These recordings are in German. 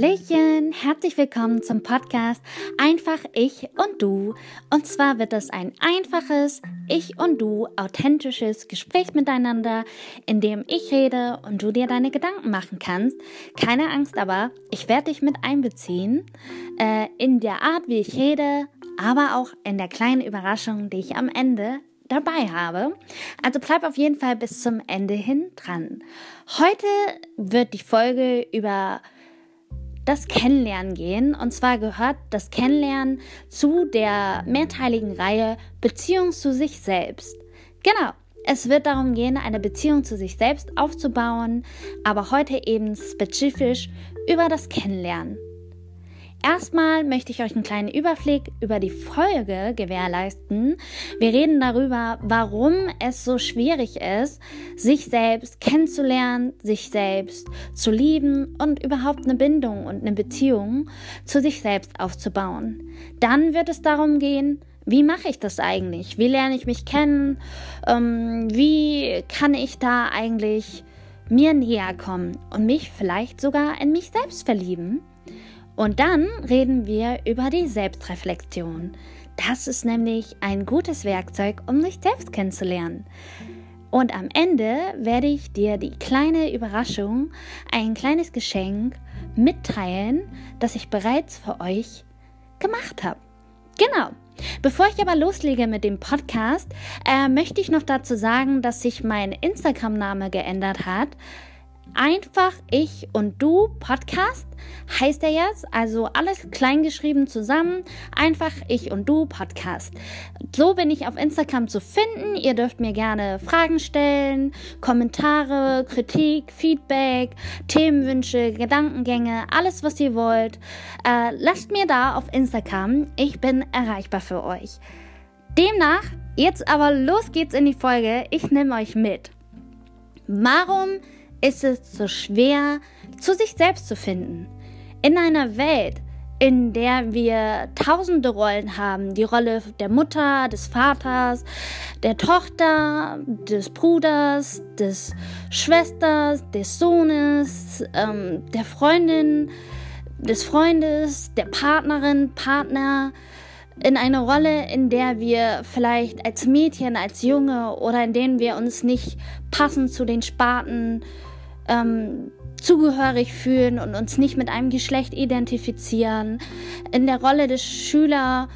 Hallöchen, herzlich willkommen zum Podcast Einfach ich und du. Und zwar wird es ein einfaches Ich und du authentisches Gespräch miteinander, in dem ich rede und du dir deine Gedanken machen kannst. Keine Angst aber, ich werde dich mit einbeziehen äh, in der Art, wie ich rede, aber auch in der kleinen Überraschung, die ich am Ende dabei habe. Also bleib auf jeden Fall bis zum Ende hin dran. Heute wird die Folge über das Kennenlernen gehen. Und zwar gehört das Kennenlernen zu der mehrteiligen Reihe Beziehung zu sich selbst. Genau. Es wird darum gehen, eine Beziehung zu sich selbst aufzubauen, aber heute eben spezifisch über das Kennenlernen. Erstmal möchte ich euch einen kleinen Überblick über die Folge gewährleisten. Wir reden darüber, warum es so schwierig ist, sich selbst kennenzulernen, sich selbst zu lieben und überhaupt eine Bindung und eine Beziehung zu sich selbst aufzubauen. Dann wird es darum gehen, wie mache ich das eigentlich? Wie lerne ich mich kennen? Ähm, wie kann ich da eigentlich mir näher kommen und mich vielleicht sogar in mich selbst verlieben? Und dann reden wir über die Selbstreflexion. Das ist nämlich ein gutes Werkzeug, um sich selbst kennenzulernen. Und am Ende werde ich dir die kleine Überraschung, ein kleines Geschenk mitteilen, das ich bereits für euch gemacht habe. Genau. Bevor ich aber loslege mit dem Podcast, äh, möchte ich noch dazu sagen, dass sich mein Instagram-Name geändert hat. Einfach ich und du Podcast heißt er jetzt. Also alles kleingeschrieben zusammen. Einfach ich und du Podcast. So bin ich auf Instagram zu finden. Ihr dürft mir gerne Fragen stellen, Kommentare, Kritik, Feedback, Themenwünsche, Gedankengänge, alles was ihr wollt. Äh, lasst mir da auf Instagram. Ich bin erreichbar für euch. Demnach, jetzt aber los geht's in die Folge. Ich nehme euch mit. Warum ist es so schwer, zu sich selbst zu finden. In einer Welt, in der wir tausende Rollen haben, die Rolle der Mutter, des Vaters, der Tochter, des Bruders, des Schwesters, des Sohnes, ähm, der Freundin, des Freundes, der Partnerin, Partner, in eine Rolle, in der wir vielleicht als Mädchen, als Junge oder in denen wir uns nicht passend zu den Sparten ähm, zugehörig fühlen und uns nicht mit einem Geschlecht identifizieren. In der Rolle des Schüler,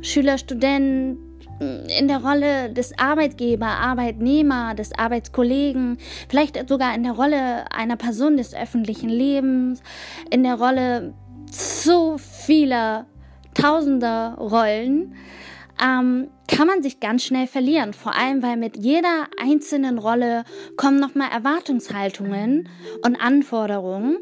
Schüler, Studenten, in der Rolle des Arbeitgeber, Arbeitnehmer, des Arbeitskollegen, vielleicht sogar in der Rolle einer Person des öffentlichen Lebens, in der Rolle so vieler tausender Rollen ähm, kann man sich ganz schnell verlieren. Vor allem, weil mit jeder einzelnen Rolle kommen nochmal Erwartungshaltungen und Anforderungen.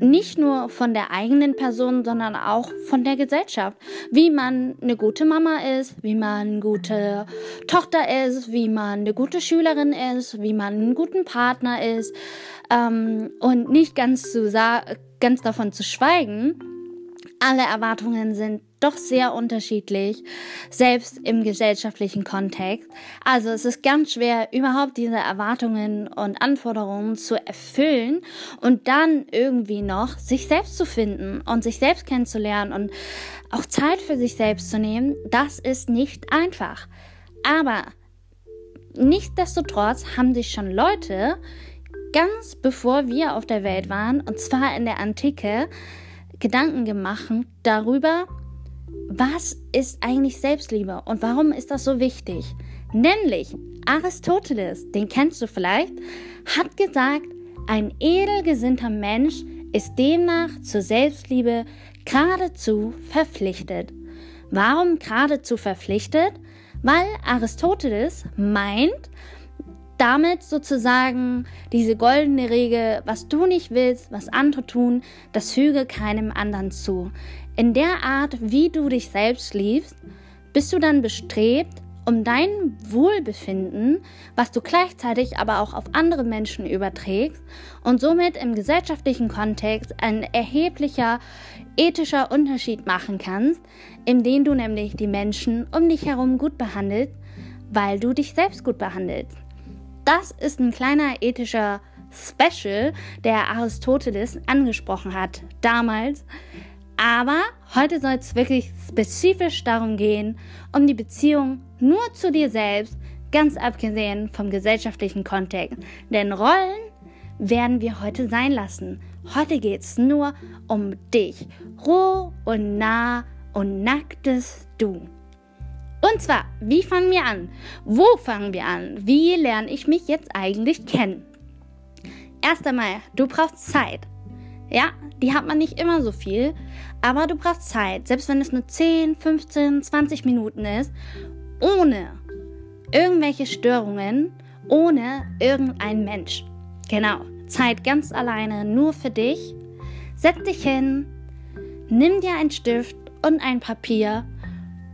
Nicht nur von der eigenen Person, sondern auch von der Gesellschaft. Wie man eine gute Mama ist, wie man eine gute Tochter ist, wie man eine gute Schülerin ist, wie man einen guten Partner ist. Ähm, und nicht ganz, zu ganz davon zu schweigen, alle Erwartungen sind doch sehr unterschiedlich, selbst im gesellschaftlichen Kontext. Also es ist ganz schwer, überhaupt diese Erwartungen und Anforderungen zu erfüllen und dann irgendwie noch sich selbst zu finden und sich selbst kennenzulernen und auch Zeit für sich selbst zu nehmen. Das ist nicht einfach. Aber nichtsdestotrotz haben sich schon Leute, ganz bevor wir auf der Welt waren, und zwar in der Antike, Gedanken gemacht darüber, was ist eigentlich Selbstliebe und warum ist das so wichtig? Nämlich Aristoteles, den kennst du vielleicht, hat gesagt, ein edelgesinnter Mensch ist demnach zur Selbstliebe geradezu verpflichtet. Warum geradezu verpflichtet? Weil Aristoteles meint, damit sozusagen diese goldene Regel, was du nicht willst, was andere tun, das füge keinem anderen zu. In der Art, wie du dich selbst liebst, bist du dann bestrebt, um dein Wohlbefinden, was du gleichzeitig aber auch auf andere Menschen überträgst und somit im gesellschaftlichen Kontext ein erheblicher ethischer Unterschied machen kannst, indem du nämlich die Menschen um dich herum gut behandelst, weil du dich selbst gut behandelst. Das ist ein kleiner ethischer Special, der Aristoteles angesprochen hat damals. Aber heute soll es wirklich spezifisch darum gehen, um die Beziehung nur zu dir selbst, ganz abgesehen vom gesellschaftlichen Kontext. Denn Rollen werden wir heute sein lassen. Heute geht es nur um dich. Roh und nah und nacktes Du. Und zwar, wie fangen wir an? Wo fangen wir an? Wie lerne ich mich jetzt eigentlich kennen? Erst einmal, du brauchst Zeit. Ja, die hat man nicht immer so viel, aber du brauchst Zeit, selbst wenn es nur 10, 15, 20 Minuten ist, ohne irgendwelche Störungen, ohne irgendein Mensch. Genau, Zeit ganz alleine, nur für dich. Setz dich hin, nimm dir einen Stift und ein Papier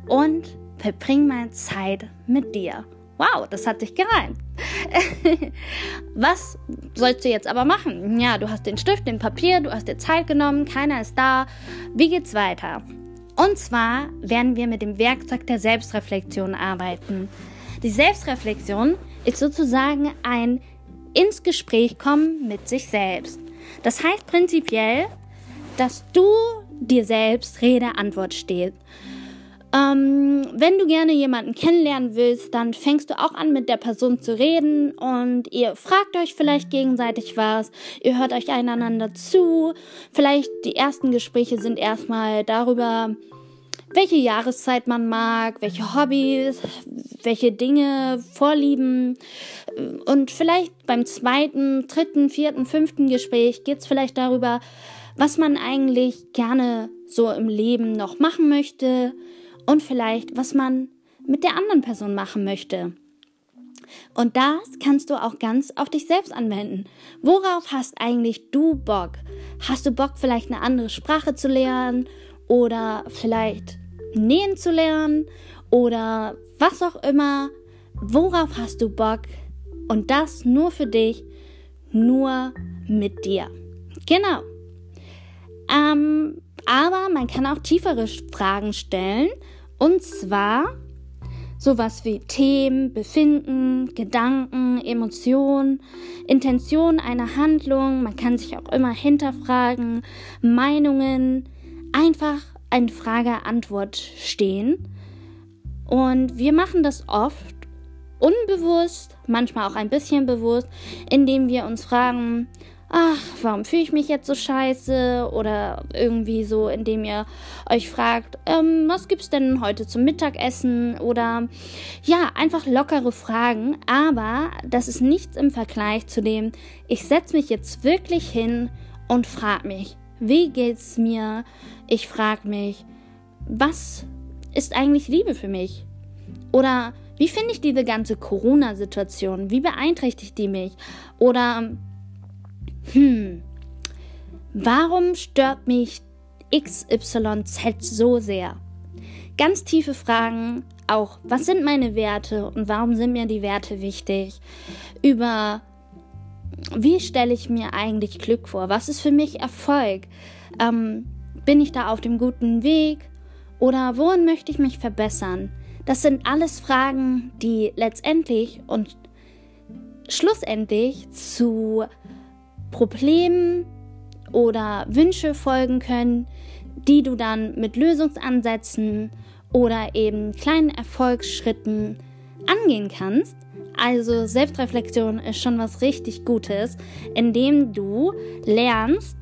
und verbring mal Zeit mit dir. Wow, das hat sich gereimt. Was sollst du jetzt aber machen? Ja, du hast den Stift, den Papier, du hast dir Zeit genommen, keiner ist da. Wie geht's weiter? Und zwar werden wir mit dem Werkzeug der Selbstreflexion arbeiten. Die Selbstreflexion ist sozusagen ein ins Gespräch kommen mit sich selbst. Das heißt prinzipiell, dass du dir selbst Rede-Antwort stehst. Ähm, wenn du gerne jemanden kennenlernen willst, dann fängst du auch an, mit der Person zu reden und ihr fragt euch vielleicht gegenseitig was, ihr hört euch einander zu. Vielleicht die ersten Gespräche sind erstmal darüber, welche Jahreszeit man mag, welche Hobbys, welche Dinge, Vorlieben. Und vielleicht beim zweiten, dritten, vierten, fünften Gespräch geht es vielleicht darüber, was man eigentlich gerne so im Leben noch machen möchte und vielleicht, was man mit der anderen Person machen möchte. Und das kannst du auch ganz auf dich selbst anwenden. Worauf hast eigentlich du Bock? Hast du Bock, vielleicht eine andere Sprache zu lernen oder vielleicht nähen zu lernen oder was auch immer? Worauf hast du Bock? Und das nur für dich, nur mit dir. Genau. Ähm, aber man kann auch tiefere Fragen stellen. Und zwar sowas wie Themen, Befinden, Gedanken, Emotionen, Intention einer Handlung. Man kann sich auch immer hinterfragen, Meinungen, einfach eine Frage-Antwort stehen. Und wir machen das oft unbewusst, manchmal auch ein bisschen bewusst, indem wir uns fragen, ach, warum fühle ich mich jetzt so scheiße? Oder irgendwie so, indem ihr euch fragt, ähm, was gibt's denn heute zum Mittagessen? Oder ja, einfach lockere Fragen. Aber das ist nichts im Vergleich zu dem, ich setze mich jetzt wirklich hin und frage mich, wie geht's mir? Ich frage mich, was ist eigentlich Liebe für mich? Oder wie finde ich diese ganze Corona-Situation? Wie beeinträchtigt die mich? Oder hm, warum stört mich XYZ so sehr? Ganz tiefe Fragen, auch was sind meine Werte und warum sind mir die Werte wichtig? Über wie stelle ich mir eigentlich Glück vor? Was ist für mich Erfolg? Ähm, bin ich da auf dem guten Weg? Oder worin möchte ich mich verbessern? Das sind alles Fragen, die letztendlich und schlussendlich zu Problemen oder Wünsche folgen können, die du dann mit Lösungsansätzen oder eben kleinen Erfolgsschritten angehen kannst. Also Selbstreflexion ist schon was richtig Gutes, indem du lernst,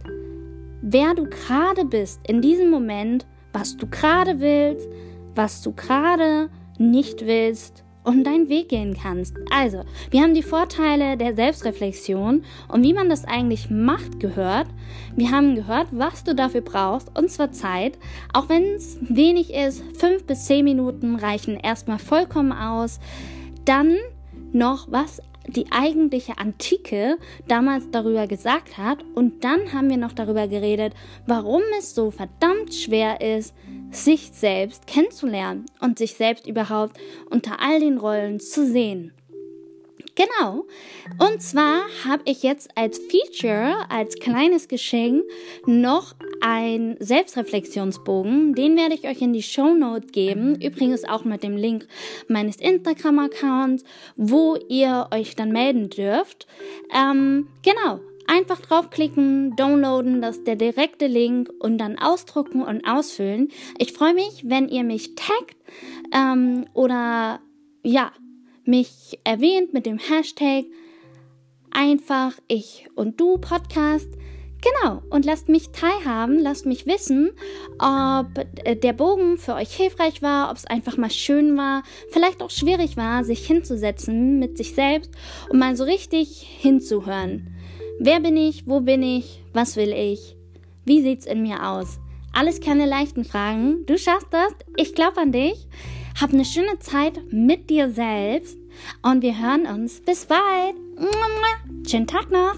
wer du gerade bist in diesem Moment, was du gerade willst, was du gerade nicht willst und deinen Weg gehen kannst. Also, wir haben die Vorteile der Selbstreflexion und wie man das eigentlich macht gehört. Wir haben gehört, was du dafür brauchst und zwar Zeit. Auch wenn es wenig ist, fünf bis zehn Minuten reichen erstmal vollkommen aus. Dann noch, was die eigentliche Antike damals darüber gesagt hat. Und dann haben wir noch darüber geredet, warum es so verdammt schwer ist, sich selbst kennenzulernen und sich selbst überhaupt unter all den Rollen zu sehen. Genau. Und zwar habe ich jetzt als Feature, als kleines Geschenk, noch einen Selbstreflexionsbogen. Den werde ich euch in die Show Note geben. Übrigens auch mit dem Link meines Instagram-Accounts, wo ihr euch dann melden dürft. Ähm, genau. Einfach draufklicken, downloaden, das ist der direkte Link und dann ausdrucken und ausfüllen. Ich freue mich, wenn ihr mich taggt ähm, oder ja, mich erwähnt mit dem Hashtag einfach ich und du Podcast. Genau, und lasst mich teilhaben, lasst mich wissen, ob äh, der Bogen für euch hilfreich war, ob es einfach mal schön war, vielleicht auch schwierig war, sich hinzusetzen mit sich selbst und mal so richtig hinzuhören. Wer bin ich? Wo bin ich? Was will ich? Wie sieht's in mir aus? Alles keine leichten Fragen. Du schaffst das. Ich glaube an dich. Hab eine schöne Zeit mit dir selbst und wir hören uns. Bis bald. Schönen Tag noch.